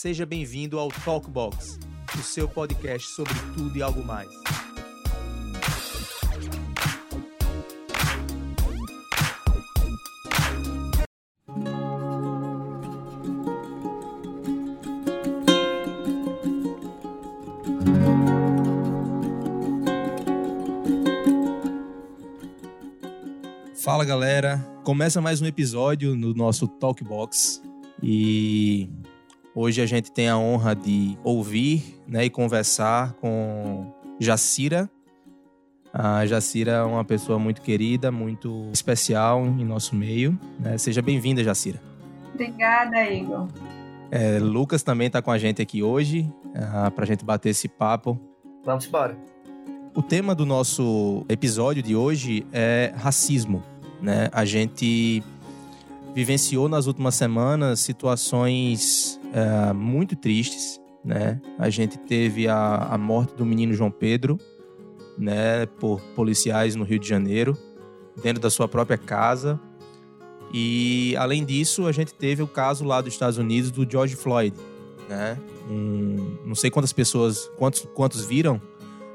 Seja bem-vindo ao Talkbox, o seu podcast sobre tudo e algo mais. Fala galera, começa mais um episódio no nosso Talkbox e hoje a gente tem a honra de ouvir né, e conversar com Jacira. A Jacira é uma pessoa muito querida, muito especial em nosso meio. Né? Seja bem-vinda, Jacira. Obrigada, Igor. É, Lucas também está com a gente aqui hoje uh, para a gente bater esse papo. Vamos embora. O tema do nosso episódio de hoje é racismo. Né? A gente vivenciou nas últimas semanas situações é, muito tristes. Né? A gente teve a, a morte do menino João Pedro né, por policiais no Rio de Janeiro, dentro da sua própria casa. E, além disso, a gente teve o caso lá dos Estados Unidos do George Floyd. Né? Um, não sei quantas pessoas, quantos, quantos viram,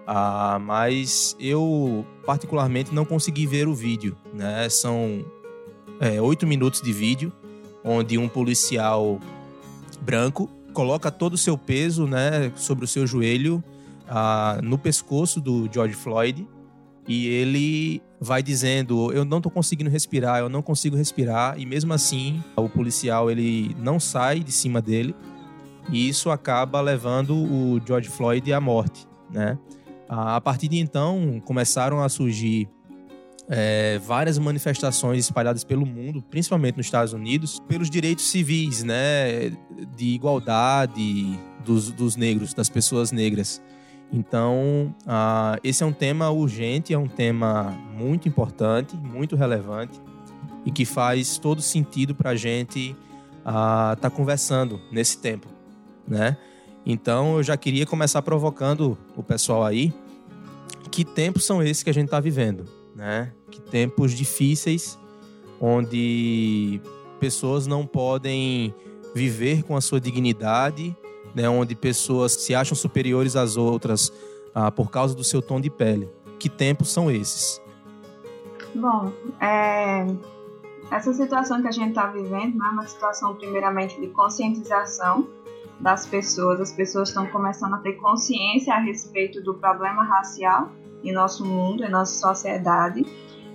ah, mas eu particularmente não consegui ver o vídeo. Né? São é, oito minutos de vídeo onde um policial branco coloca todo o seu peso né, sobre o seu joelho ah, no pescoço do George Floyd e ele vai dizendo eu não estou conseguindo respirar eu não consigo respirar e mesmo assim o policial ele não sai de cima dele e isso acaba levando o George Floyd à morte né. A partir de então, começaram a surgir é, várias manifestações espalhadas pelo mundo, principalmente nos Estados Unidos, pelos direitos civis, né, de igualdade dos, dos negros, das pessoas negras. Então, uh, esse é um tema urgente, é um tema muito importante, muito relevante e que faz todo sentido para a gente estar uh, tá conversando nesse tempo, né? Então, eu já queria começar provocando o pessoal aí. Que tempos são esses que a gente está vivendo, né? Que tempos difíceis, onde pessoas não podem viver com a sua dignidade, né? Onde pessoas se acham superiores às outras ah, por causa do seu tom de pele. Que tempos são esses? Bom, é... essa situação que a gente está vivendo é uma situação primeiramente de conscientização das pessoas, as pessoas estão começando a ter consciência a respeito do problema racial em nosso mundo, em nossa sociedade.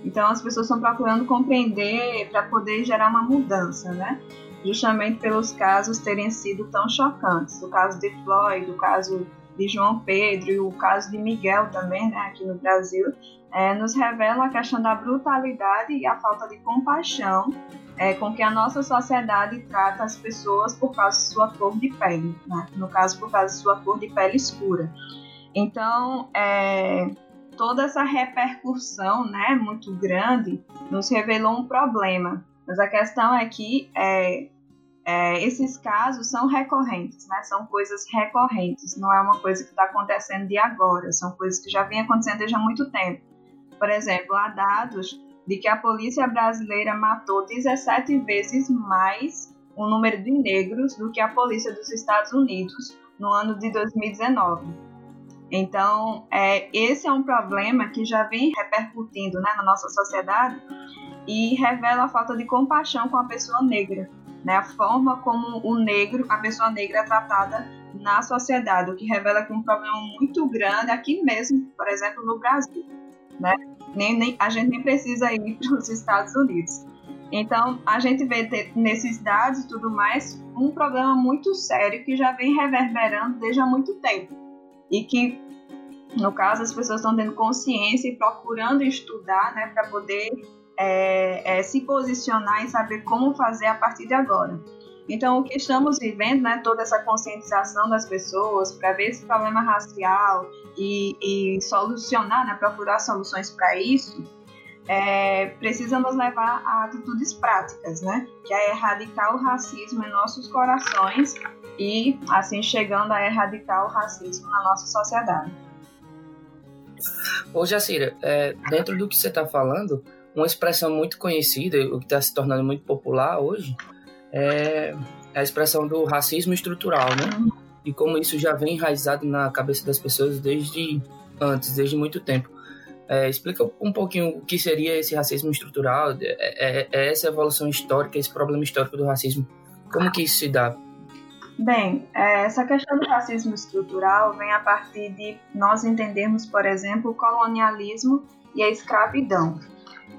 Então as pessoas estão procurando compreender para poder gerar uma mudança, né? Justamente pelos casos terem sido tão chocantes. O caso de Floyd, o caso de João Pedro e o caso de Miguel também, né, aqui no Brasil, é, nos revela a questão da brutalidade e a falta de compaixão é, com que a nossa sociedade trata as pessoas por causa de sua cor de pele, né? no caso, por causa de sua cor de pele escura. Então, é, toda essa repercussão né, muito grande nos revelou um problema. Mas a questão é que é, é, esses casos são recorrentes, né? são coisas recorrentes, não é uma coisa que está acontecendo de agora, são coisas que já vêm acontecendo desde há muito tempo. Por exemplo, há dados de que a polícia brasileira matou 17 vezes mais o número de negros do que a polícia dos Estados Unidos no ano de 2019. Então, é, esse é um problema que já vem repercutindo né, na nossa sociedade e revela a falta de compaixão com a pessoa negra, né, a forma como o negro, a pessoa negra é tratada na sociedade, o que revela que é um problema muito grande aqui mesmo, por exemplo, no Brasil. Né? nem, nem, a gente nem precisa ir para os Estados Unidos. Então, a gente vê nesses dados e tudo mais um problema muito sério que já vem reverberando desde há muito tempo. E que, no caso, as pessoas estão tendo consciência e procurando estudar né, para poder é, é, se posicionar e saber como fazer a partir de agora. Então, o que estamos vivendo, né, toda essa conscientização das pessoas para ver esse problema racial e, e solucionar, né, procurar soluções para isso, é, precisa nos levar a atitudes práticas, né, que é erradicar o racismo em nossos corações e, assim, chegando a erradicar o racismo na nossa sociedade. Ô, Jacira, é, dentro do que você está falando, uma expressão muito conhecida, o que está se tornando muito popular hoje, é a expressão do racismo estrutural, né? Uhum. E como isso já vem enraizado na cabeça das pessoas desde antes, desde muito tempo. É, explica um pouquinho o que seria esse racismo estrutural, é, é, é essa evolução histórica, esse problema histórico do racismo. Como que isso se dá? Bem, é, essa questão do racismo estrutural vem a partir de nós entendermos, por exemplo, o colonialismo e a escravidão.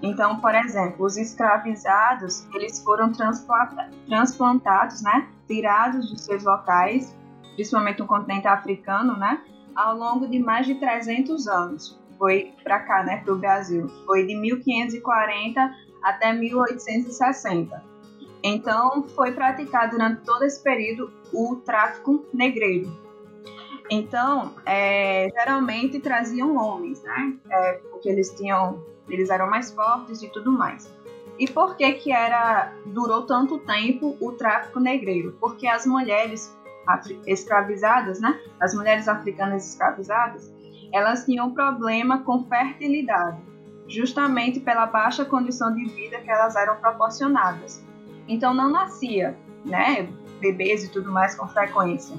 Então, por exemplo, os escravizados, eles foram transplantados, né, tirados dos seus locais, principalmente no continente africano, né, ao longo de mais de 300 anos foi para cá, né, para o Brasil. Foi de 1540 até 1860. Então, foi praticado durante todo esse período o tráfico negreiro. Então, é, geralmente traziam homens, né? É, porque eles tinham, eles eram mais fortes e tudo mais. E por que que era durou tanto tempo o tráfico negreiro? Porque as mulheres escravizadas, né? As mulheres africanas escravizadas, elas tinham problema com fertilidade, justamente pela baixa condição de vida que elas eram proporcionadas. Então não nascia, né, bebês e tudo mais com frequência.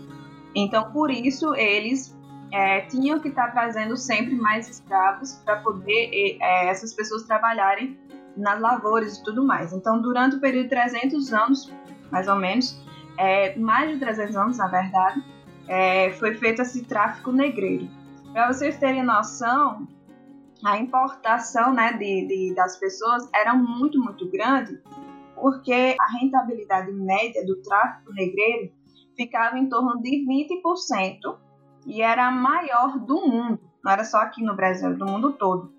Então por isso eles é, tinham que estar trazendo sempre mais escravos para poder é, essas pessoas trabalharem nas lavouras e tudo mais. Então durante o período de 300 anos, mais ou menos, é, mais de 300 anos na verdade, é, foi feito esse tráfico negreiro. Para vocês terem noção, a importação né, de, de, das pessoas era muito, muito grande, porque a rentabilidade média do tráfico negreiro ficava em torno de 20% e era a maior do mundo, não era só aqui no Brasil, do mundo todo.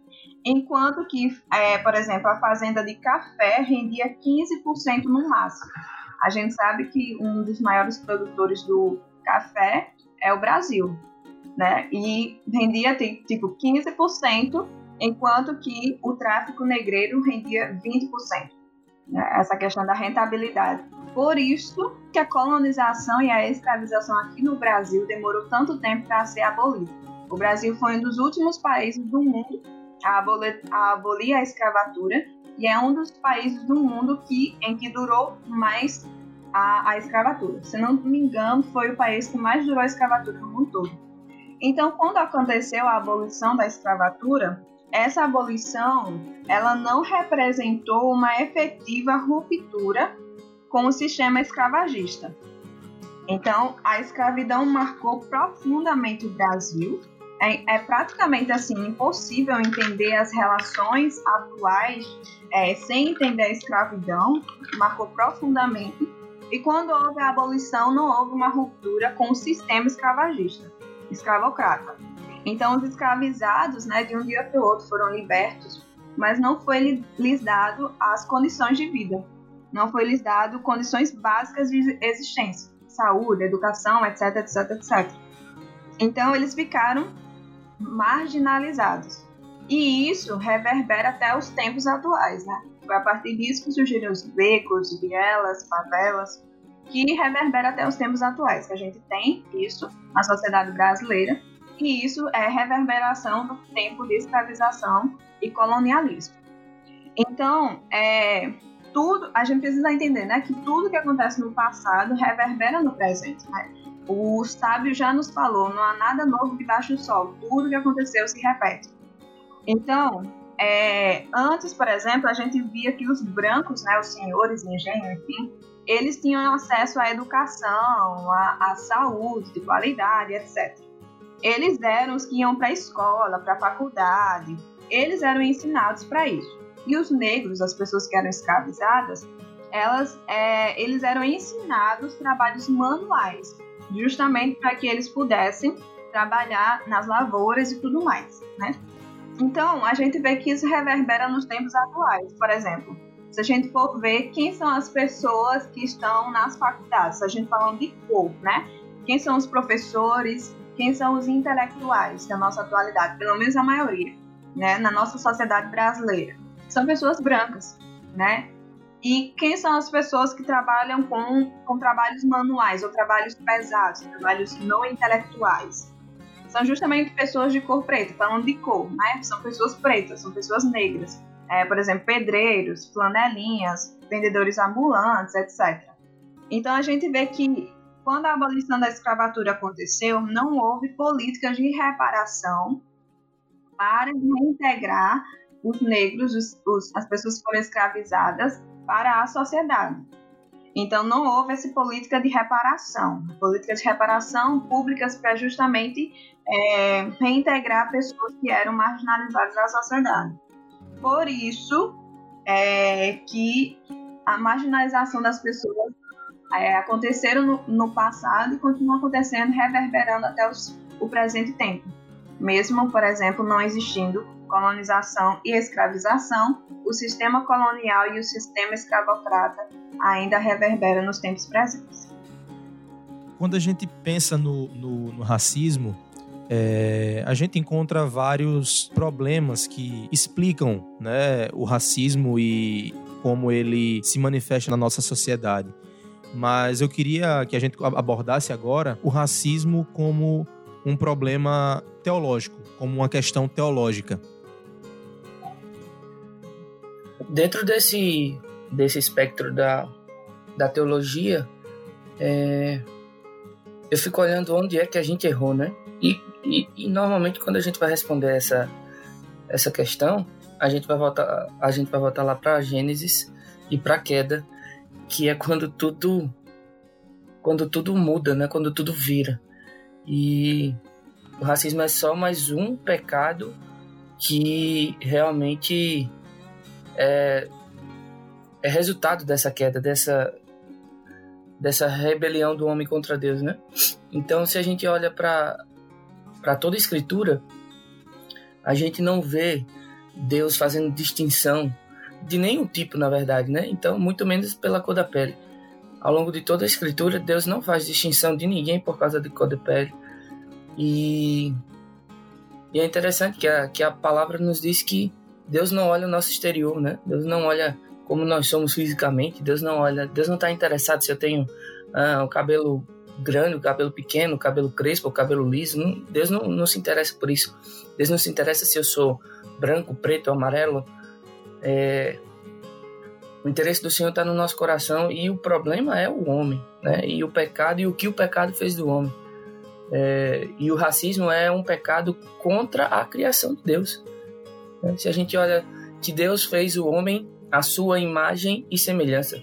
Enquanto que, é, por exemplo, a fazenda de café rendia 15% no máximo. A gente sabe que um dos maiores produtores do café é o Brasil né? E rendia tipo 15%, enquanto que o tráfico negreiro rendia 20%. Né? Essa questão da rentabilidade. Por isso que a colonização e a escravização aqui no Brasil demorou tanto tempo para ser abolida. O Brasil foi um dos últimos países do mundo a abolir, a abolir a escravatura e é um dos países do mundo que, em que durou mais a, a escravatura. Se não me engano, foi o país que mais durou a escravatura no mundo todo. Então, quando aconteceu a abolição da escravatura, essa abolição ela não representou uma efetiva ruptura com o sistema escravagista. Então, a escravidão marcou profundamente o Brasil. É, é praticamente assim impossível entender as relações atuais é, sem entender a escravidão. Marcou profundamente. E quando houve a abolição, não houve uma ruptura com o sistema escravagista escravocrata. Então, os escravizados, né, de um dia para o outro, foram libertos, mas não foi lhes dado as condições de vida. Não foi lhes dado condições básicas de existência, saúde, educação, etc, etc, etc. Então, eles ficaram marginalizados. E isso reverbera até os tempos atuais, né? Foi a partir disso que surgiram os becos, vielas, favelas, que reverbera até os tempos atuais, que a gente tem isso na sociedade brasileira, e isso é reverberação do tempo de escravização e colonialismo. Então, é, tudo, a gente precisa entender né, que tudo que acontece no passado reverbera no presente. Né? O sábio já nos falou, não há nada novo debaixo do sol, tudo que aconteceu se repete. Então, é, antes, por exemplo, a gente via que os brancos, né, os senhores engenho, enfim, eles tinham acesso à educação, à, à saúde de qualidade, etc. Eles eram os que iam para a escola, para a faculdade, eles eram ensinados para isso. E os negros, as pessoas que eram escravizadas, elas, é, eles eram ensinados trabalhos manuais, justamente para que eles pudessem trabalhar nas lavouras e tudo mais, né? Então, a gente vê que isso reverbera nos tempos atuais. Por exemplo, se a gente for ver quem são as pessoas que estão nas faculdades, a gente falando de cor, né? Quem são os professores, quem são os intelectuais da nossa atualidade, pelo menos a maioria, né? Na nossa sociedade brasileira. São pessoas brancas, né? E quem são as pessoas que trabalham com, com trabalhos manuais ou trabalhos pesados, trabalhos não intelectuais? São justamente pessoas de cor preta, falando de cor, né? São pessoas pretas, são pessoas negras é, por exemplo, pedreiros, flanelinhas, vendedores ambulantes, etc. Então a gente vê que quando a abolição da escravatura aconteceu, não houve políticas de reparação para reintegrar os negros, os, os, as pessoas que foram escravizadas, para a sociedade. Então, não houve essa política de reparação. Políticas de reparação públicas para justamente é, reintegrar pessoas que eram marginalizadas da sociedade. Por isso é, que a marginalização das pessoas é, aconteceram no, no, passado e continuam acontecendo, reverberando até os, o presente tempo. Mesmo, por exemplo, não existindo colonização e escravização, o sistema colonial e o sistema escravocrata ainda reverberam nos tempos presentes. Quando a gente pensa no, no, no racismo, é, a gente encontra vários problemas que explicam né, o racismo e como ele se manifesta na nossa sociedade. Mas eu queria que a gente abordasse agora o racismo como um problema teológico, como uma questão teológica. Dentro desse, desse espectro da, da teologia, é, eu fico olhando onde é que a gente errou, né? E, e, e, normalmente quando a gente vai responder essa, essa questão, a gente vai voltar, a gente vai voltar lá para Gênesis e para a queda, que é quando tudo quando tudo muda, né? Quando tudo vira. E o racismo é só mais um pecado que realmente é, é resultado dessa queda, dessa dessa rebelião do homem contra Deus, né? Então, se a gente olha para para toda a escritura, a gente não vê Deus fazendo distinção de nenhum tipo, na verdade, né? Então, muito menos pela cor da pele. Ao longo de toda a escritura, Deus não faz distinção de ninguém por causa de cor da pele. E, e é interessante que a, que a palavra nos diz que Deus não olha o nosso exterior, né? Deus não olha como nós somos fisicamente. Deus não olha, Deus não está interessado se eu tenho ah, o cabelo grande, o cabelo pequeno, o cabelo crespo, o cabelo liso. Não, Deus não, não se interessa por isso. Deus não se interessa se eu sou branco, preto, amarelo. É, o interesse do Senhor está no nosso coração e o problema é o homem, né? E o pecado e o que o pecado fez do homem. É, e o racismo é um pecado contra a criação de Deus. Se a gente olha que Deus fez o homem à sua imagem e semelhança.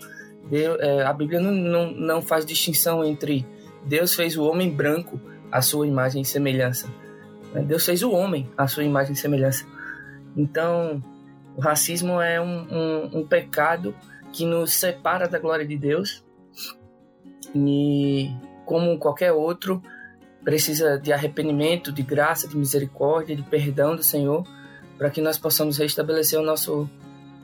Deus, é, a Bíblia não, não, não faz distinção entre Deus fez o homem branco à sua imagem e semelhança. Né? Deus fez o homem à sua imagem e semelhança. Então, o racismo é um, um, um pecado que nos separa da glória de Deus e, como qualquer outro, precisa de arrependimento, de graça, de misericórdia, de perdão do Senhor, para que nós possamos restabelecer o nosso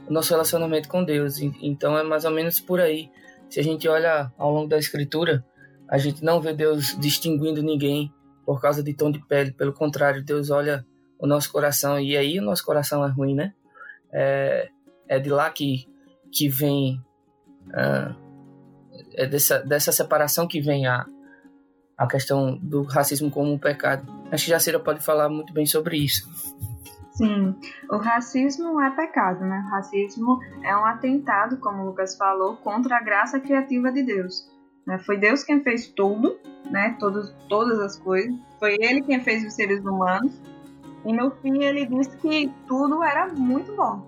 o nosso relacionamento com Deus. Então é mais ou menos por aí. Se a gente olha ao longo da Escritura, a gente não vê Deus distinguindo ninguém por causa de tom de pele. Pelo contrário, Deus olha o nosso coração e aí o nosso coração é ruim, né? É, é de lá que, que vem. Uh, é dessa, dessa separação que vem a, a questão do racismo como um pecado. Acho que Jacira pode falar muito bem sobre isso. Sim, o racismo é pecado, né? O racismo é um atentado, como o Lucas falou, contra a graça criativa de Deus. Né? Foi Deus quem fez tudo, né? Todos, todas as coisas. Foi Ele quem fez os seres humanos. E no fim ele disse que tudo era muito bom.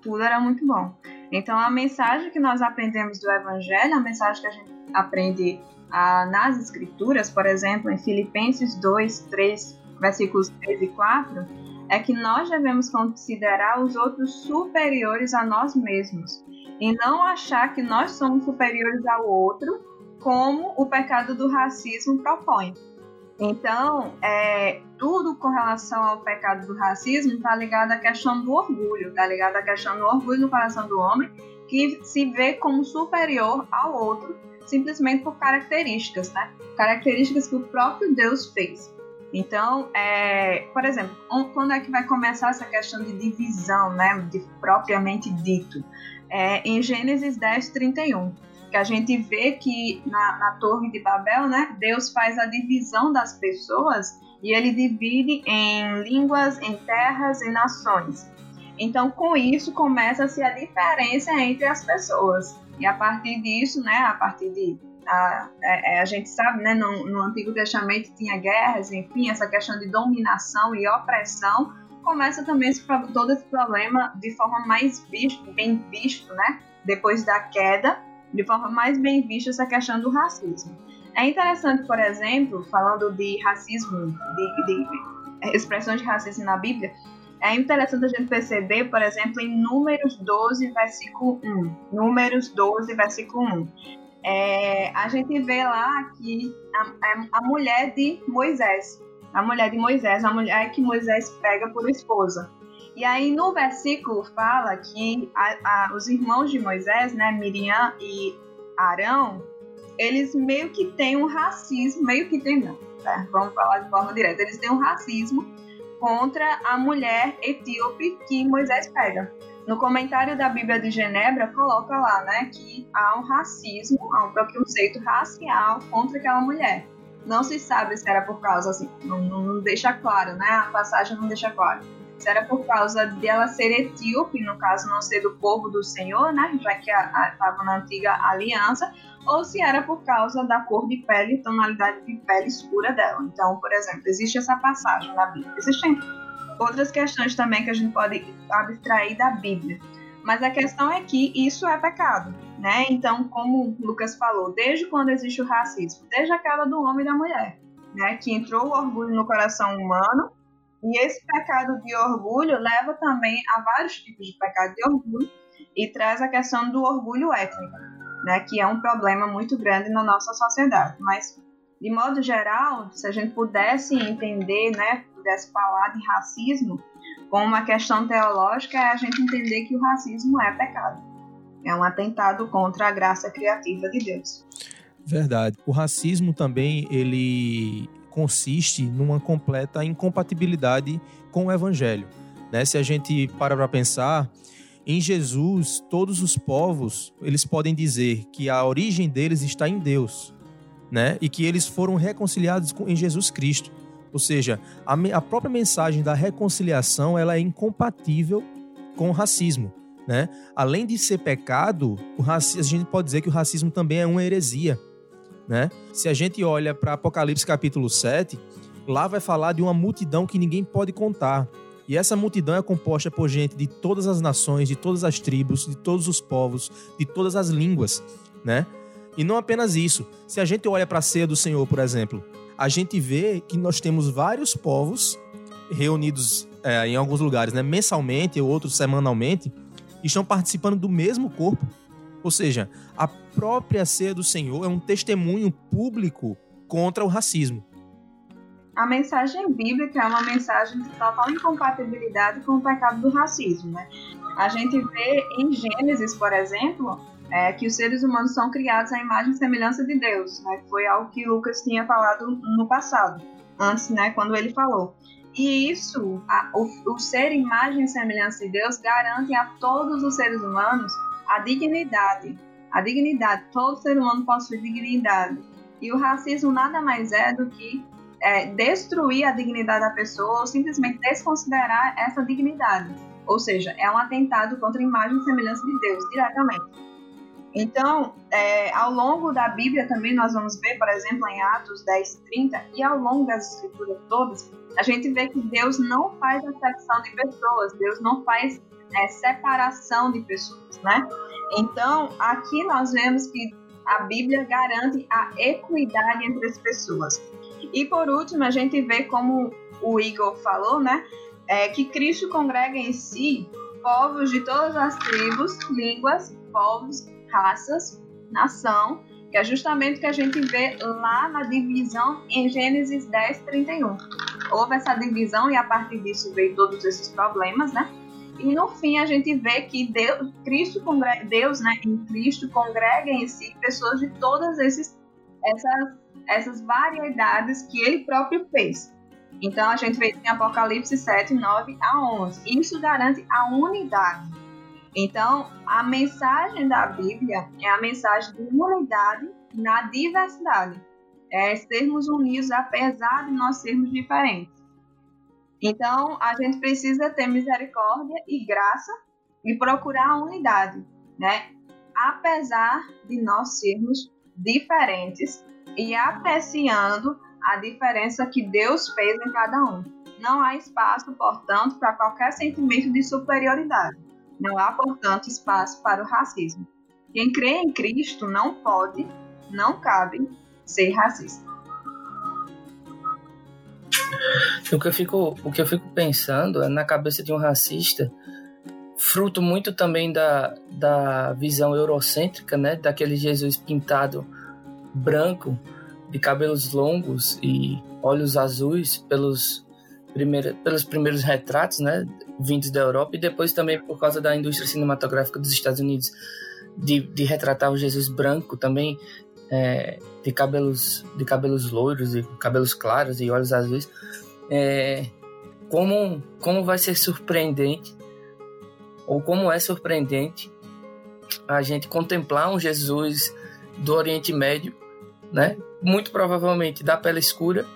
Tudo era muito bom. Então a mensagem que nós aprendemos do Evangelho, a mensagem que a gente aprende ah, nas Escrituras, por exemplo, em Filipenses 2, 3, versículos 3 e 4 é que nós devemos considerar os outros superiores a nós mesmos e não achar que nós somos superiores ao outro, como o pecado do racismo propõe. Então, é, tudo com relação ao pecado do racismo está ligado à questão do orgulho, está ligado à questão do orgulho no coração do homem, que se vê como superior ao outro, simplesmente por características, né? Características que o próprio Deus fez. Então, é, por exemplo, quando é que vai começar essa questão de divisão, né, de propriamente dito? É, em Gênesis 10, 31, que a gente vê que na, na Torre de Babel, né, Deus faz a divisão das pessoas e ele divide em línguas, em terras e nações. Então, com isso, começa-se a diferença entre as pessoas. E a partir disso, né, a partir de a, a, a, gente sabe, né, no, no Antigo Testamento tinha guerras, enfim, essa questão de dominação e opressão, começa também esse, todo esse problema de forma mais visto, bem visto, né, depois da queda, de forma mais bem vista essa questão do racismo. É interessante, por exemplo, falando de racismo, de, de expressões de racismo na Bíblia, é interessante a gente perceber, por exemplo, em Números 12, versículo 1. Números 12, versículo 1. É, a gente vê lá que a, a, mulher de Moisés, a mulher de Moisés, a mulher que Moisés pega por esposa. E aí no versículo fala que a, a, os irmãos de Moisés, né, Miriam e Arão, eles meio que têm um racismo, meio que tem não, né? vamos falar de forma direta, eles têm um racismo contra a mulher etíope que Moisés pega. No comentário da Bíblia de Genebra, coloca lá, né, que há um racismo, há um preconceito racial contra aquela mulher. Não se sabe se era por causa, assim, não, não deixa claro, né, a passagem não deixa claro. Se era por causa dela ser etíope, no caso não ser do povo do Senhor, né, já que estava na antiga aliança, ou se era por causa da cor de pele, tonalidade de pele escura dela. Então, por exemplo, existe essa passagem na Bíblia. Existem outras questões também que a gente pode abstrair da Bíblia. Mas a questão é que isso é pecado, né? Então, como Lucas falou, desde quando existe o racismo? Desde a queda do homem e da mulher, né? Que entrou o orgulho no coração humano e esse pecado de orgulho leva também a vários tipos de pecado de orgulho e traz a questão do orgulho étnico, né, que é um problema muito grande na nossa sociedade. Mas, de modo geral, se a gente pudesse entender, né, pudesse falar de racismo como uma questão teológica, é a gente entender que o racismo é pecado. É um atentado contra a graça criativa de Deus. Verdade. O racismo também ele consiste numa completa incompatibilidade com o evangelho. Né? Se a gente para para pensar, em Jesus, todos os povos, eles podem dizer que a origem deles está em Deus, né? E que eles foram reconciliados em Jesus Cristo. Ou seja, a, a própria mensagem da reconciliação, ela é incompatível com o racismo, né? Além de ser pecado, o racismo, a gente pode dizer que o racismo também é uma heresia, né? Se a gente olha para Apocalipse capítulo 7, lá vai falar de uma multidão que ninguém pode contar. E essa multidão é composta por gente de todas as nações, de todas as tribos, de todos os povos, de todas as línguas, né? E não apenas isso. Se a gente olha para a ceia do Senhor, por exemplo, a gente vê que nós temos vários povos reunidos é, em alguns lugares, né, mensalmente ou outros semanalmente, estão participando do mesmo corpo. Ou seja, a própria ceia do Senhor é um testemunho público contra o racismo a mensagem bíblica é uma mensagem de total incompatibilidade com o pecado do racismo. Né? A gente vê em Gênesis, por exemplo, é, que os seres humanos são criados à imagem e semelhança de Deus. Né? Foi algo que Lucas tinha falado no passado, antes, né, quando ele falou. E isso, a, o, o ser imagem e semelhança de Deus, garante a todos os seres humanos a dignidade. A dignidade, todo ser humano possui dignidade. E o racismo nada mais é do que é, destruir a dignidade da pessoa ou simplesmente desconsiderar essa dignidade. Ou seja, é um atentado contra a imagem e semelhança de Deus, diretamente. Então, é, ao longo da Bíblia também nós vamos ver, por exemplo, em Atos 10, 30, e ao longo das escrituras todas, a gente vê que Deus não faz acepção de pessoas, Deus não faz é, separação de pessoas, né? Então, aqui nós vemos que a Bíblia garante a equidade entre as pessoas. E por último, a gente vê como o Igor falou, né? É, que Cristo congrega em si povos de todas as tribos, línguas, povos, raças, nação, que é justamente o que a gente vê lá na divisão em Gênesis 10, 31. Houve essa divisão e a partir disso veio todos esses problemas, né? E no fim a gente vê que Deus, Cristo congrega, Deus, né, em Cristo congrega em si pessoas de todas esses, essas essas variedades que ele próprio fez. Então a gente vê em Apocalipse 7, 9 a 11. Isso garante a unidade. Então a mensagem da Bíblia é a mensagem de unidade na diversidade. É sermos unidos apesar de nós sermos diferentes. Então a gente precisa ter misericórdia e graça e procurar a unidade, né? Apesar de nós sermos diferentes e apreciando a diferença que Deus fez em cada um. Não há espaço, portanto, para qualquer sentimento de superioridade. Não há, portanto, espaço para o racismo. Quem crê em Cristo não pode, não cabe ser racista. O que eu fico, o que eu fico pensando é na cabeça de um racista, fruto muito também da, da visão eurocêntrica, né, daquele Jesus pintado branco, de cabelos longos e olhos azuis pelos, primeira, pelos primeiros retratos, né, vindos da Europa e depois também por causa da indústria cinematográfica dos Estados Unidos de, de retratar o Jesus branco também é, de cabelos de cabelos loiros e cabelos claros e olhos azuis é, como como vai ser surpreendente ou como é surpreendente a gente contemplar um Jesus do Oriente Médio, né? Muito provavelmente da pele escura,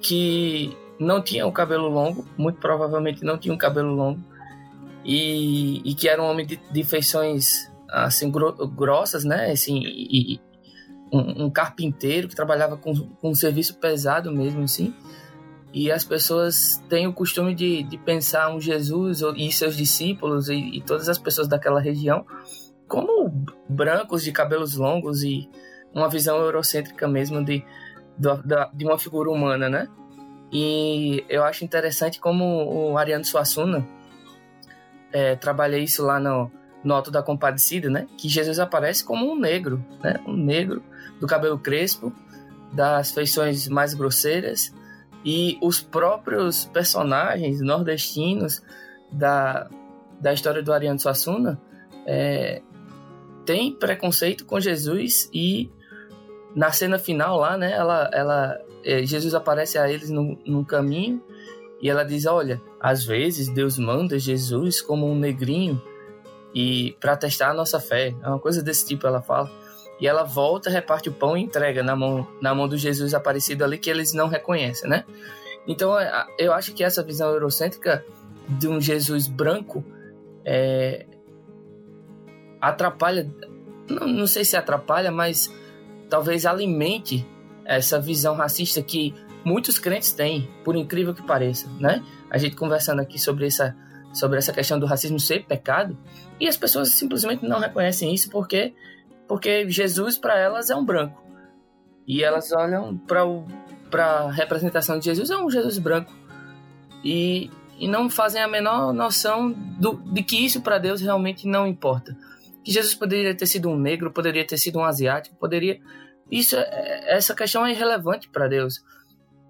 que não tinha o cabelo longo, muito provavelmente não tinha um cabelo longo, e, e que era um homem de, de feições assim grossas, né? Assim, e, um, um, carpinteiro que trabalhava com, com um serviço pesado mesmo, assim. E as pessoas têm o costume de, de pensar um Jesus e seus discípulos e, e todas as pessoas daquela região como brancos de cabelos longos e uma visão eurocêntrica mesmo de, de uma figura humana, né? E eu acho interessante como o Ariano Suassuna é, trabalha isso lá no, no Alto da Compadecida, né? Que Jesus aparece como um negro, né? Um negro do cabelo crespo, das feições mais grosseiras e os próprios personagens nordestinos da, da história do Ariano Suassuna é, têm preconceito com Jesus e na cena final lá, né? Ela, ela, é, Jesus aparece a eles no, no caminho e ela diz: Olha, às vezes Deus manda Jesus como um negrinho e para testar a nossa fé. É uma coisa desse tipo, ela fala. E ela volta, reparte o pão e entrega na mão, na mão do Jesus aparecido ali que eles não reconhecem, né? Então é, eu acho que essa visão eurocêntrica de um Jesus branco é, atrapalha, não, não sei se atrapalha, mas talvez alimente essa visão racista que muitos crentes têm, por incrível que pareça, né? A gente conversando aqui sobre essa sobre essa questão do racismo ser pecado, e as pessoas simplesmente não reconhecem isso porque porque Jesus para elas é um branco. E elas olham para para a representação de Jesus é um Jesus branco. E, e não fazem a menor noção do, de que isso para Deus realmente não importa. Que Jesus poderia ter sido um negro, poderia ter sido um asiático, poderia. Isso, é, essa questão é irrelevante para Deus.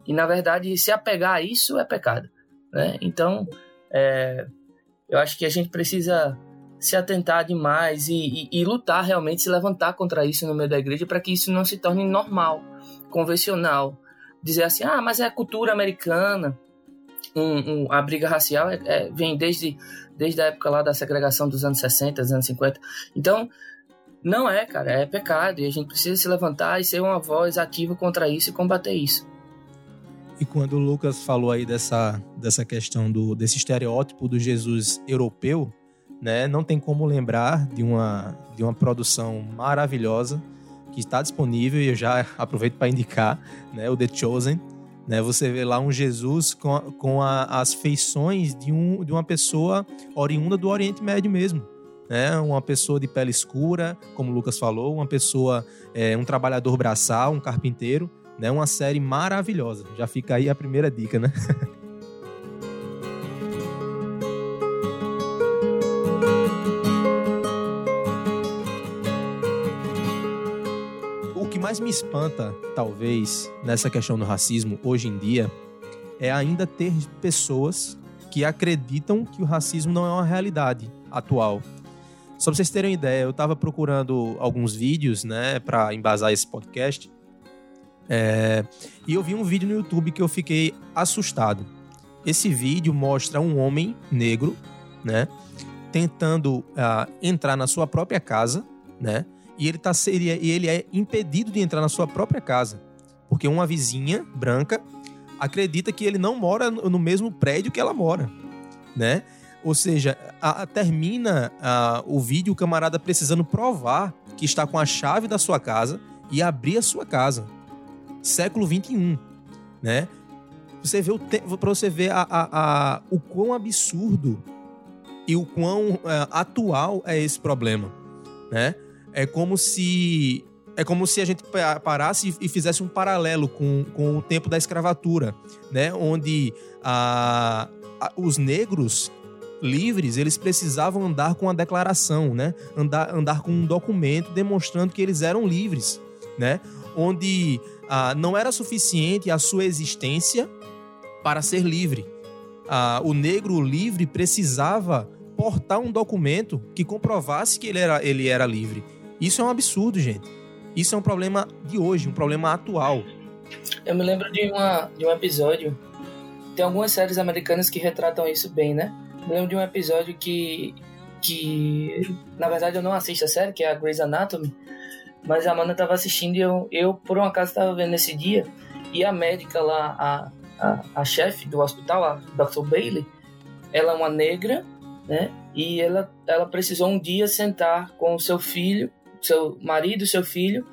E na verdade, se apegar a isso é pecado. Né? Então, é, eu acho que a gente precisa se atentar demais e, e, e, lutar realmente, se levantar contra isso no meio da igreja para que isso não se torne normal, convencional. Dizer assim, ah, mas é a cultura americana. Um, um, a briga racial é, é, vem desde, desde a época lá da segregação dos anos 60, dos anos 50. Então, não é, cara, é pecado e a gente precisa se levantar e ser uma voz ativa contra isso e combater isso. E quando o Lucas falou aí dessa, dessa questão do, desse estereótipo do Jesus europeu, né, não tem como lembrar de uma, de uma produção maravilhosa que está disponível e eu já aproveito para indicar, né, o The Chosen. Né, você vê lá um Jesus com, com a, as feições de, um, de uma pessoa oriunda do Oriente Médio mesmo. Né, uma pessoa de pele escura, como o Lucas falou, uma pessoa, é, um trabalhador braçal, um carpinteiro, né? Uma série maravilhosa. Já fica aí a primeira dica, né? o que mais me espanta, talvez, nessa questão do racismo hoje em dia, é ainda ter pessoas que acreditam que o racismo não é uma realidade atual. Só para vocês terem uma ideia, eu estava procurando alguns vídeos, né, para embasar esse podcast. É, e eu vi um vídeo no YouTube que eu fiquei assustado. Esse vídeo mostra um homem negro, né, tentando uh, entrar na sua própria casa, né, e ele tá seria e ele é impedido de entrar na sua própria casa, porque uma vizinha branca acredita que ele não mora no mesmo prédio que ela mora, né? Ou seja, a, a, termina a, o vídeo o camarada precisando provar que está com a chave da sua casa e abrir a sua casa. Século 21, né? Você vê o para você ver a, a, o quão absurdo e o quão é, atual é esse problema, né? É como se é como se a gente parasse e fizesse um paralelo com, com o tempo da escravatura, né? Onde a, a, os negros livres, eles precisavam andar com a declaração, né? Andar, andar com um documento demonstrando que eles eram livres, né? Onde ah, não era suficiente a sua existência para ser livre. Ah, o negro livre precisava portar um documento que comprovasse que ele era, ele era livre. Isso é um absurdo, gente. Isso é um problema de hoje, um problema atual. Eu me lembro de, uma, de um episódio. Tem algumas séries americanas que retratam isso bem, né? Lembro de um episódio que. que. Na verdade eu não assisto a série, que é a Grey's Anatomy. Mas a Amanda estava assistindo e eu, eu, por um acaso, estava vendo nesse dia. E a médica lá, a, a, a chefe do hospital, a Dr. Bailey, ela é uma negra, né? E ela, ela precisou um dia sentar com o seu filho, seu marido, seu filho,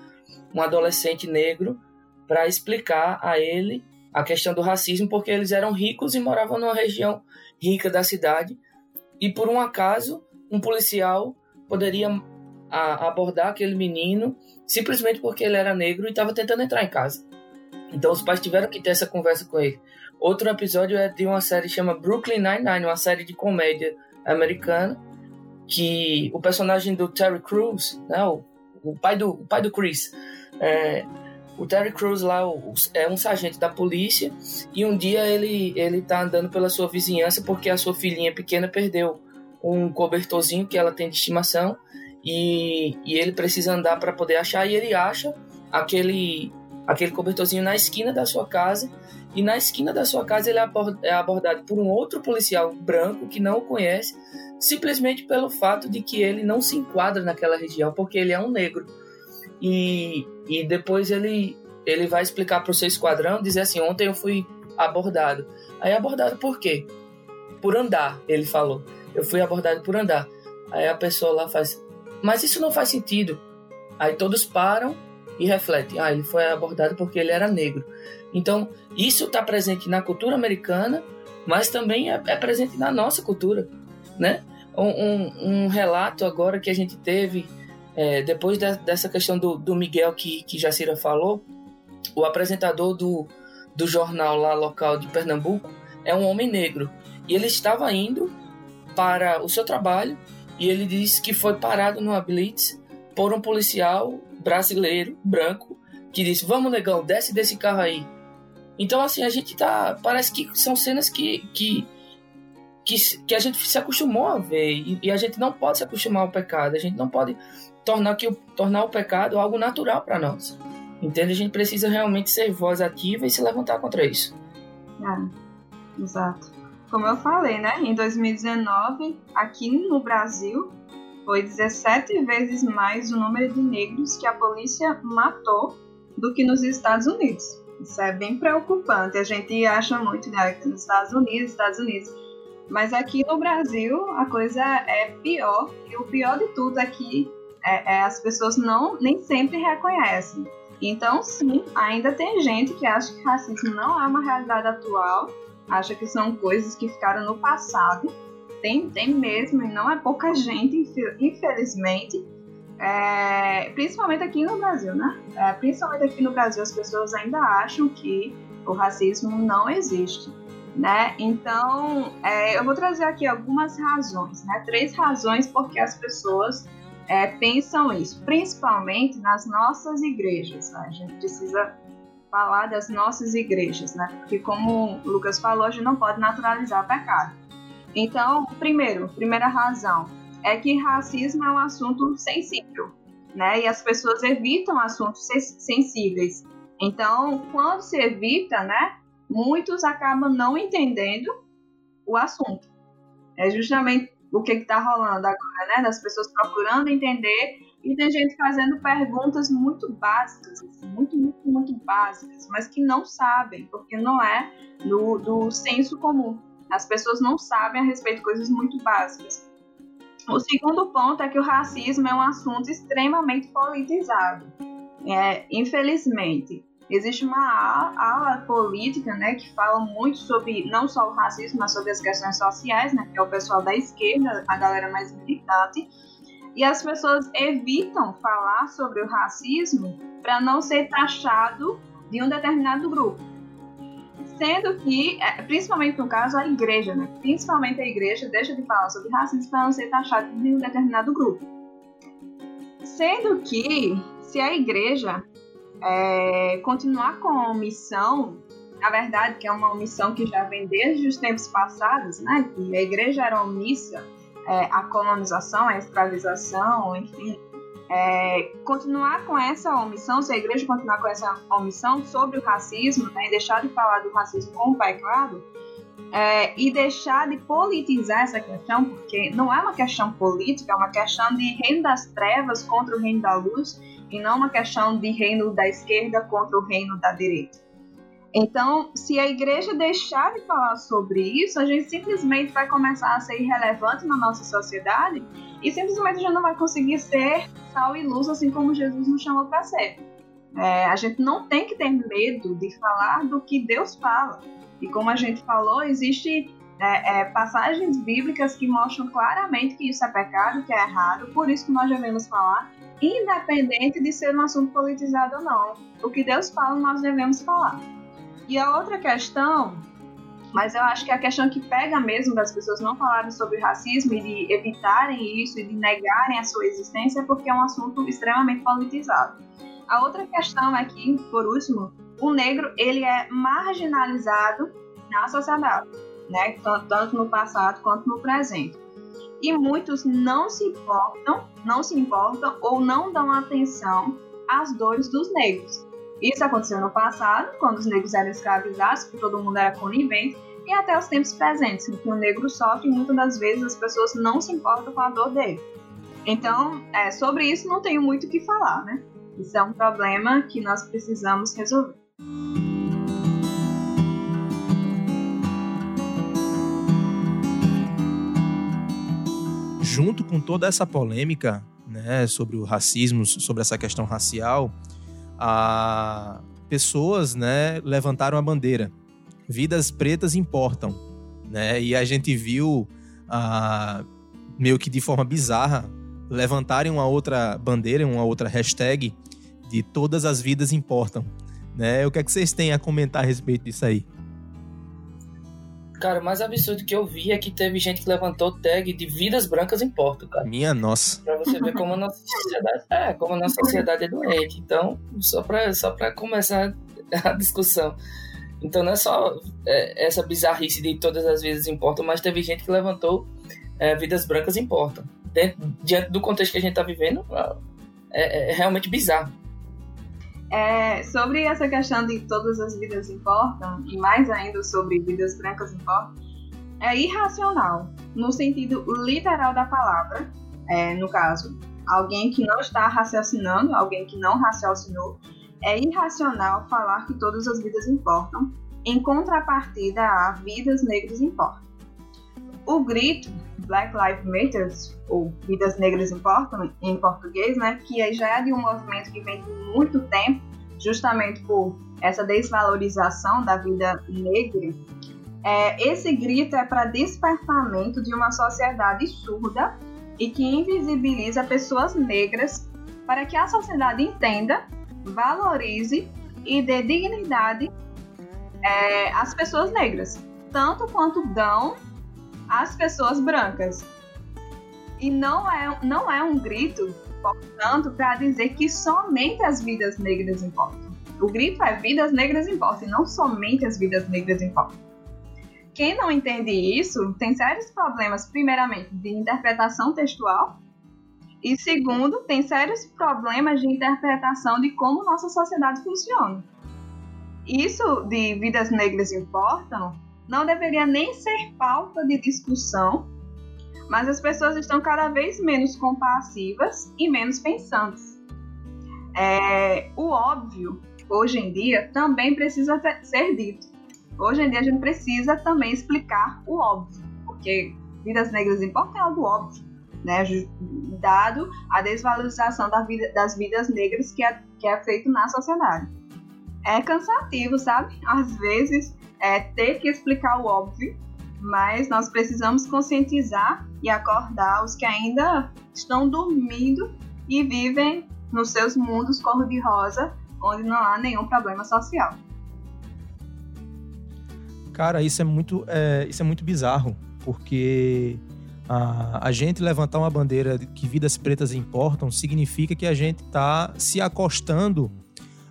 um adolescente negro, para explicar a ele a questão do racismo, porque eles eram ricos e moravam numa região rica da cidade. E por um acaso, um policial poderia a, abordar aquele menino simplesmente porque ele era negro e estava tentando entrar em casa. Então os pais tiveram que ter essa conversa com ele. Outro episódio é de uma série que chama Brooklyn Nine-Nine, uma série de comédia americana, que o personagem do Terry Crews, né, o, o, pai, do, o pai do Chris, é, o Terry Crews lá é um sargento da polícia e um dia ele, ele tá andando pela sua vizinhança porque a sua filhinha pequena perdeu um cobertorzinho que ela tem de estimação e, e ele precisa andar para poder achar e ele acha aquele aquele cobertorzinho na esquina da sua casa e na esquina da sua casa ele é abordado por um outro policial branco que não o conhece simplesmente pelo fato de que ele não se enquadra naquela região porque ele é um negro e, e depois ele ele vai explicar para o seu esquadrão dizer assim ontem eu fui abordado aí abordado por quê por andar ele falou eu fui abordado por andar aí a pessoa lá faz mas isso não faz sentido. Aí todos param e refletem. Ah, ele foi abordado porque ele era negro. Então, isso está presente na cultura americana, mas também é, é presente na nossa cultura, né? Um, um, um, relato agora que a gente teve, é, depois de, dessa questão do, do Miguel que, que Jacira falou, o apresentador do, do jornal lá local de Pernambuco é um homem negro. E ele estava indo para o seu trabalho e ele disse que foi parado numa blitz por um policial brasileiro, branco, que disse: Vamos, negão, desce desse carro aí. Então, assim, a gente tá. Parece que são cenas que, que, que, que a gente se acostumou a ver. E, e, a gente não pode se acostumar ao pecado. A gente não pode tornar, que, tornar o pecado algo natural para nós. Entende? A gente precisa realmente ser voz ativa e se levantar contra isso. É, exato. Como eu falei, né? Em 2019, aqui no Brasil, foi 17 vezes mais o número de negros que a polícia matou do que nos Estados Unidos. Isso é bem preocupante. A gente acha muito, né? Que nos Estados Unidos, Estados Unidos. Mas aqui no Brasil a coisa é pior. E o pior de tudo aqui é, é as pessoas não nem sempre reconhecem. Então, sim, ainda tem gente que acha que racismo não é uma realidade atual acha que são coisas que ficaram no passado. Tem, tem mesmo, e não é pouca gente, infelizmente. É, principalmente aqui no Brasil, né? É, principalmente aqui no Brasil, as pessoas ainda acham que o racismo não existe, né? Então, é, eu vou trazer aqui algumas razões, né? Três razões porque as pessoas é, pensam isso, principalmente nas nossas igrejas. Né? A gente precisa falar das nossas igrejas, né? Porque como o Lucas falou, a gente não pode naturalizar o pecado. Então, primeiro, primeira razão é que racismo é um assunto sensível, né? E as pessoas evitam assuntos sensíveis. Então, quando se evita, né? Muitos acabam não entendendo o assunto. É justamente o que está rolando agora, né? Das pessoas procurando entender e tem gente fazendo perguntas muito básicas, assim, muito, muito, muito básicas, mas que não sabem, porque não é do, do senso comum. As pessoas não sabem a respeito de coisas muito básicas. O segundo ponto é que o racismo é um assunto extremamente politizado. é, infelizmente, existe uma ala política, né, que fala muito sobre não só o racismo, mas sobre as questões sociais, né, que é o pessoal da esquerda, a galera mais militante, e as pessoas evitam falar sobre o racismo para não ser taxado de um determinado grupo. Sendo que, é, principalmente no caso, a igreja, né? principalmente a igreja, deixa de falar sobre racismo para não ser taxado de um determinado grupo. Sendo que, se a igreja é, continuar com a omissão, na verdade, que é uma omissão que já vem desde os tempos passados, né? que a igreja era omissa é, à colonização, à escravização, enfim, é, continuar com essa omissão, se a igreja continuar com essa omissão sobre o racismo, né, e deixar de falar do racismo como pecado, é, e deixar de politizar essa questão, porque não é uma questão política, é uma questão de reino das trevas contra o reino da luz, e não uma questão de reino da esquerda contra o reino da direita. Então, se a igreja deixar de falar sobre isso, a gente simplesmente vai começar a ser irrelevante na nossa sociedade e simplesmente já não vai conseguir ser sal e luz assim como Jesus nos chamou para ser. É, a gente não tem que ter medo de falar do que Deus fala. E como a gente falou, existe é, é, passagens bíblicas que mostram claramente que isso é pecado, que é errado, por isso que nós devemos falar, independente de ser um assunto politizado ou não. O que Deus fala, nós devemos falar. E a outra questão, mas eu acho que é a questão que pega mesmo das pessoas não falarem sobre racismo e de evitarem isso e de negarem a sua existência, é porque é um assunto extremamente politizado. A outra questão é que, por último, o negro ele é marginalizado na sociedade, né? tanto no passado quanto no presente. E muitos não se importam, não se importam ou não dão atenção às dores dos negros. Isso aconteceu no passado, quando os negros eram escravizados, porque todo mundo era conivente, e até os tempos presentes, em que o negro sofre e muitas das vezes as pessoas não se importam com a dor dele. Então, é, sobre isso não tenho muito o que falar, né? Isso é um problema que nós precisamos resolver. Junto com toda essa polêmica né, sobre o racismo, sobre essa questão racial, a pessoas, né, levantaram a bandeira. Vidas pretas importam, né? E a gente viu a meio que de forma bizarra levantarem uma outra bandeira, uma outra hashtag de todas as vidas importam, né? O que é que vocês têm a comentar a respeito disso aí? Cara, o mais absurdo que eu vi é que teve gente que levantou tag de vidas brancas em Porto, cara. Minha nossa. Pra você ver como a nossa sociedade é, como a nossa sociedade é doente. Então, só pra, só pra começar a discussão. Então não é só é, essa bizarrice de todas as vidas importam, mas teve gente que levantou é, vidas brancas importam. Dentro, diante do contexto que a gente tá vivendo, é, é realmente bizarro. É, sobre essa questão de todas as vidas importam, e mais ainda sobre vidas brancas importam, é irracional, no sentido literal da palavra, é, no caso, alguém que não está raciocinando, alguém que não raciocinou, é irracional falar que todas as vidas importam, em contrapartida a vidas negras importam. O grito Black Lives Matter, ou Vidas Negras Importam, em português, né, que já é de um movimento que vem de muito tempo, justamente por essa desvalorização da vida negra, é, esse grito é para despertamento de uma sociedade surda e que invisibiliza pessoas negras para que a sociedade entenda, valorize e dê dignidade é, às pessoas negras, tanto quanto dão às pessoas brancas. E não é, não é um grito, portanto, para dizer que somente as vidas negras importam. O grito é vidas negras importam, e não somente as vidas negras importam. Quem não entende isso tem sérios problemas, primeiramente, de interpretação textual, e segundo, tem sérios problemas de interpretação de como nossa sociedade funciona. Isso de vidas negras importam não deveria nem ser pauta de discussão, mas as pessoas estão cada vez menos compassivas e menos pensantes. É, o óbvio, hoje em dia, também precisa ser dito. Hoje em dia a gente precisa também explicar o óbvio, porque vidas negras importam é algo óbvio, né? dado a desvalorização da vida, das vidas negras que que é feito na sociedade. É cansativo, sabe? Às vezes é ter que explicar o óbvio, mas nós precisamos conscientizar e acordar os que ainda estão dormindo e vivem nos seus mundos cor-de-rosa, onde não há nenhum problema social. Cara, isso é muito, é, isso é muito bizarro, porque a, a gente levantar uma bandeira que vidas pretas importam significa que a gente está se acostando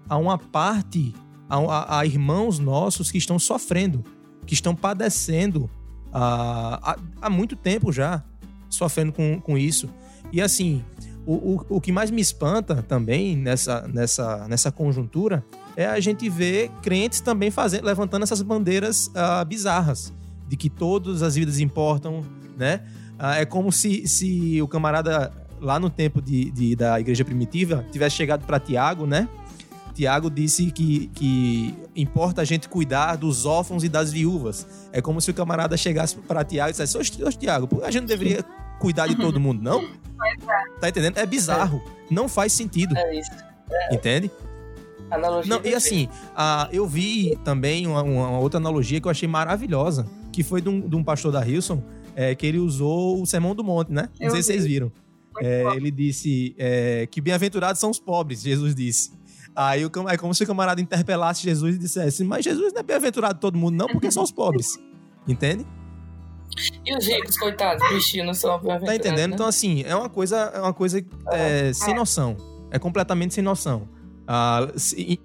a uma parte, a, a, irmãos nossos que estão sofrendo, que estão padecendo há, há muito tempo já, sofrendo com, com isso. E assim, o, o, o que mais me espanta também nessa, nessa, nessa conjuntura é a gente ver crentes também fazendo, levantando essas bandeiras uh, bizarras de que todas as vidas importam, né? Uh, é como se, se o camarada lá no tempo de, de da igreja primitiva tivesse chegado para Tiago, né? Tiago disse que, que importa a gente cuidar dos órfãos e das viúvas. É como se o camarada chegasse para Tiago e dissesse: Ô, Tiago, a gente não deveria cuidar de todo mundo, não? Tá entendendo? É bizarro. Não faz sentido. É isso. É. Entende? Analogia Não, e assim, a, eu vi também uma, uma, outra analogia que eu achei maravilhosa, que foi de um, de um pastor da Hilson, é, que ele usou o Sermão do Monte, né? Não eu sei vi. se vocês viram. É, ele disse é, que bem-aventurados são os pobres, Jesus disse. Aí o, é como se o camarada interpelasse Jesus e dissesse: Mas Jesus não é bem-aventurado todo mundo, não, porque são os pobres. Entende? E os ricos, coitados, bichinhos, não são bem-aventurados. Tá entendendo? Né? Então, assim, é uma coisa, é uma coisa é, sem noção. É completamente sem noção. Ah,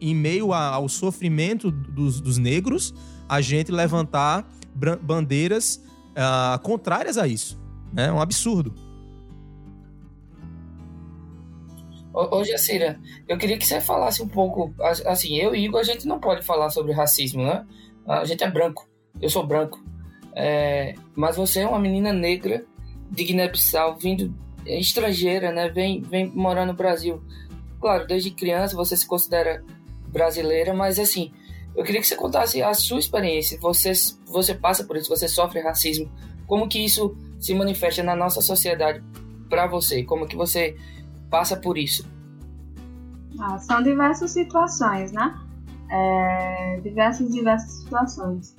em meio ao sofrimento dos, dos, negros, a gente levantar bandeiras ah, contrárias a isso. É um absurdo. Ô, Jacira, eu queria que você falasse um pouco. Assim, eu e Igor, a gente não pode falar sobre racismo, né? A gente é branco. Eu sou branco. É, mas você é uma menina negra de Guiné-Bissau, vindo estrangeira, né? Vem, vem morar no Brasil claro, desde criança você se considera brasileira, mas assim, eu queria que você contasse a sua experiência. Você, você passa por isso, você sofre racismo. Como que isso se manifesta na nossa sociedade para você? Como que você passa por isso? Ah, são diversas situações, né? É, diversas, diversas situações.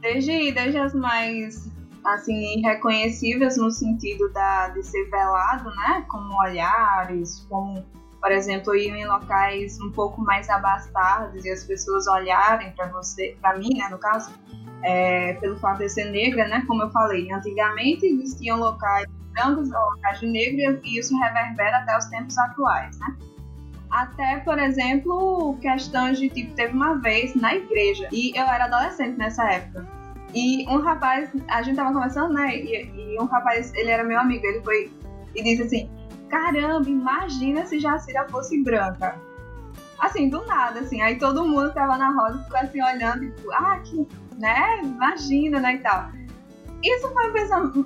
Desde, desde as mais assim reconhecíveis no sentido da, de ser velado, né? Como olhares, como, por exemplo, ir em locais um pouco mais abastados e as pessoas olharem para você, para mim, né, no caso, é, pelo fato de ser negra, né? Como eu falei, antigamente existiam locais brancos ou locais de negro e isso reverbera até os tempos atuais, né? Até, por exemplo, questões de tipo, teve uma vez na igreja, e eu era adolescente nessa época, e um rapaz, a gente tava conversando, né? E, e, um rapaz, ele era meu amigo, ele foi e disse assim: Caramba, imagina se Jacira fosse branca. Assim, do nada, assim. Aí todo mundo tava na roda ficou assim olhando, tipo, ah, que, né? Imagina, né? E tal. Isso foi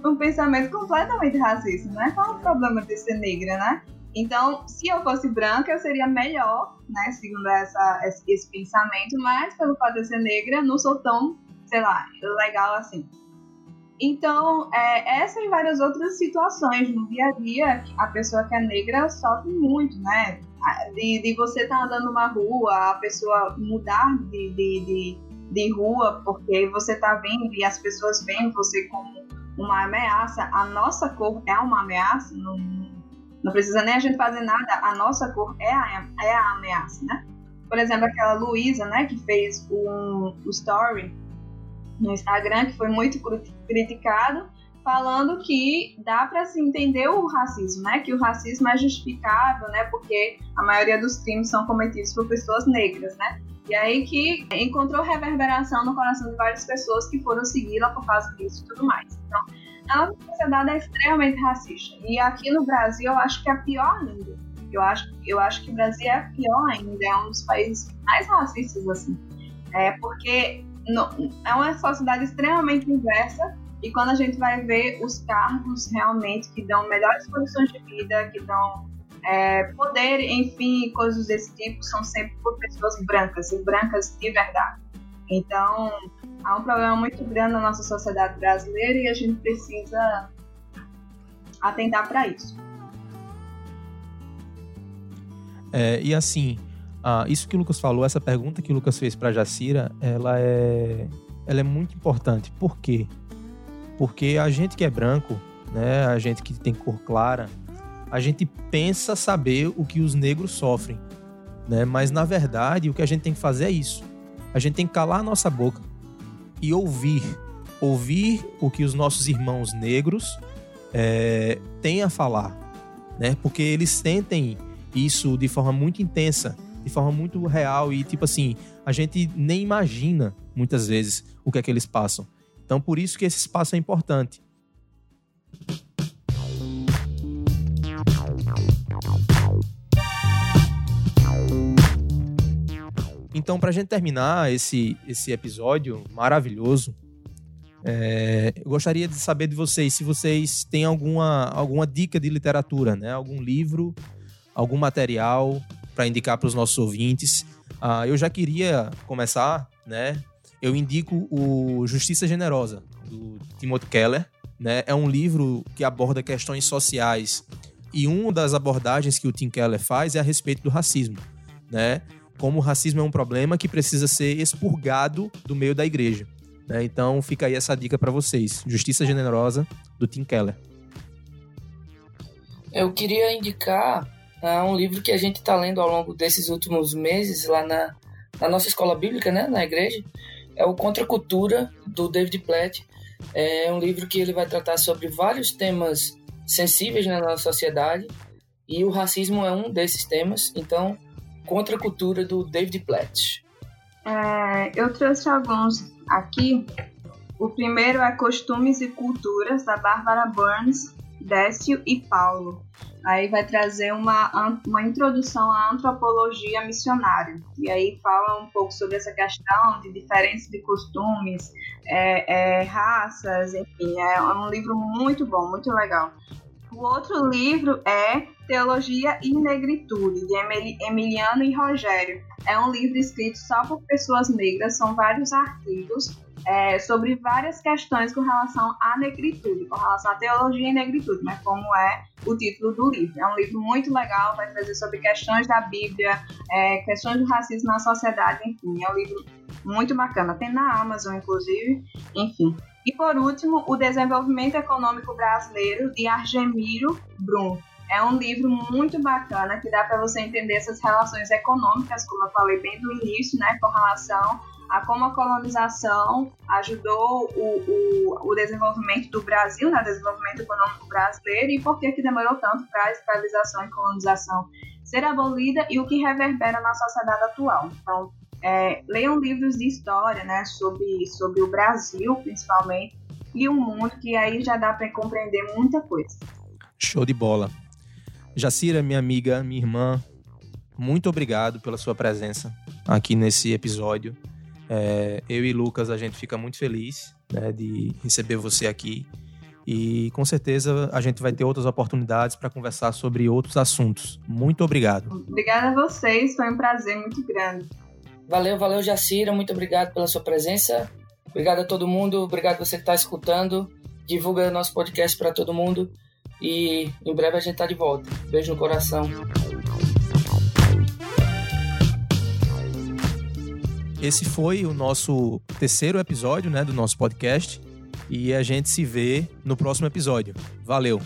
um pensamento, completamente racista, não é? Qual o problema de ser negra, né? Então, se eu fosse branca, eu seria melhor, né? Segundo essa, esse, esse pensamento, mas pelo fato de ser negra, não sou tão sei lá, legal assim. Então, é, essa e várias outras situações no dia a dia, a pessoa que é negra sofre muito, né? De, de você estar tá andando numa rua, a pessoa mudar de, de, de, de rua porque você está vendo e as pessoas veem você como uma ameaça. A nossa cor é uma ameaça, não, não precisa nem a gente fazer nada, a nossa cor é a, é a ameaça, né? Por exemplo, aquela Luísa, né, que fez um, um story no Instagram, que foi muito criticado, falando que dá para se entender o racismo, né? Que o racismo é justificável, né? Porque a maioria dos crimes são cometidos por pessoas negras, né? E aí que encontrou reverberação no coração de várias pessoas que foram segui-la por causa disso e tudo mais. Então, a nossa sociedade é extremamente racista. E aqui no Brasil eu acho que é pior ainda. Eu acho, eu acho que o Brasil é pior ainda, é um dos países mais racistas, assim. É porque é uma sociedade extremamente diversa e quando a gente vai ver os cargos realmente que dão melhores condições de vida, que dão é, poder, enfim, coisas desse tipo, são sempre por pessoas brancas e brancas de verdade. Então, há um problema muito grande na nossa sociedade brasileira e a gente precisa atentar para isso. É, e assim, ah, isso que o Lucas falou, essa pergunta que o Lucas fez para Jacira, ela é, ela é muito importante. Por quê? Porque a gente que é branco, né, a gente que tem cor clara, a gente pensa saber o que os negros sofrem, né? Mas na verdade, o que a gente tem que fazer é isso. A gente tem que calar a nossa boca e ouvir, ouvir o que os nossos irmãos negros é, têm a falar, né? Porque eles sentem isso de forma muito intensa, de forma muito real e tipo assim, a gente nem imagina muitas vezes o que é que eles passam. Então por isso que esse espaço é importante. Então, para a gente terminar esse, esse episódio maravilhoso, é, eu gostaria de saber de vocês se vocês têm alguma, alguma dica de literatura, né? Algum livro, algum material para indicar para os nossos ouvintes. Ah, eu já queria começar, né? Eu indico o Justiça Generosa, do Timothy Keller. Né? É um livro que aborda questões sociais e uma das abordagens que o Tim Keller faz é a respeito do racismo, né? Como o racismo é um problema que precisa ser expurgado do meio da igreja. Né? Então fica aí essa dica para vocês. Justiça Generosa, do Tim Keller. Eu queria indicar uh, um livro que a gente está lendo ao longo desses últimos meses lá na, na nossa escola bíblica, né, na igreja. É o Contra a Cultura, do David Platt. É um livro que ele vai tratar sobre vários temas sensíveis na nossa sociedade e o racismo é um desses temas. Então, Contra a Cultura, do David Platt. É, eu trouxe alguns aqui. O primeiro é Costumes e Culturas, da Bárbara Burns, Décio e Paulo. Aí vai trazer uma, uma introdução à antropologia missionária. E aí fala um pouco sobre essa questão de diferença de costumes, é, é, raças, enfim. É um livro muito bom, muito legal. O outro livro é Teologia e Negritude, de Emiliano e Rogério. É um livro escrito só por pessoas negras, são vários artigos é, sobre várias questões com relação à negritude, com relação à teologia e negritude, mas como é o título do livro. É um livro muito legal, vai trazer sobre questões da Bíblia, é, questões do racismo na sociedade, enfim, é um livro muito bacana. Tem na Amazon, inclusive, enfim. E por último, O Desenvolvimento Econômico Brasileiro, de Argemiro Brum. É um livro muito bacana que dá para você entender essas relações econômicas, como eu falei bem do início, né, com relação a como a colonização ajudou o, o, o desenvolvimento do Brasil, né, o desenvolvimento econômico brasileiro, e por que, que demorou tanto para a escravização e colonização ser abolida e o que reverbera na sociedade atual. Então, é, leiam livros de história, né, sobre, sobre o Brasil, principalmente, e o mundo, que aí já dá para compreender muita coisa. Show de bola. Jacira, minha amiga, minha irmã, muito obrigado pela sua presença aqui nesse episódio. É, eu e Lucas, a gente fica muito feliz né, de receber você aqui. E com certeza a gente vai ter outras oportunidades para conversar sobre outros assuntos. Muito obrigado. Obrigada a vocês, foi um prazer muito grande. Valeu, valeu, Jacira. Muito obrigado pela sua presença. Obrigado a todo mundo. Obrigado você que está escutando. Divulga nosso podcast para todo mundo. E em breve a gente está de volta. Beijo no coração. Esse foi o nosso terceiro episódio né, do nosso podcast. E a gente se vê no próximo episódio. Valeu!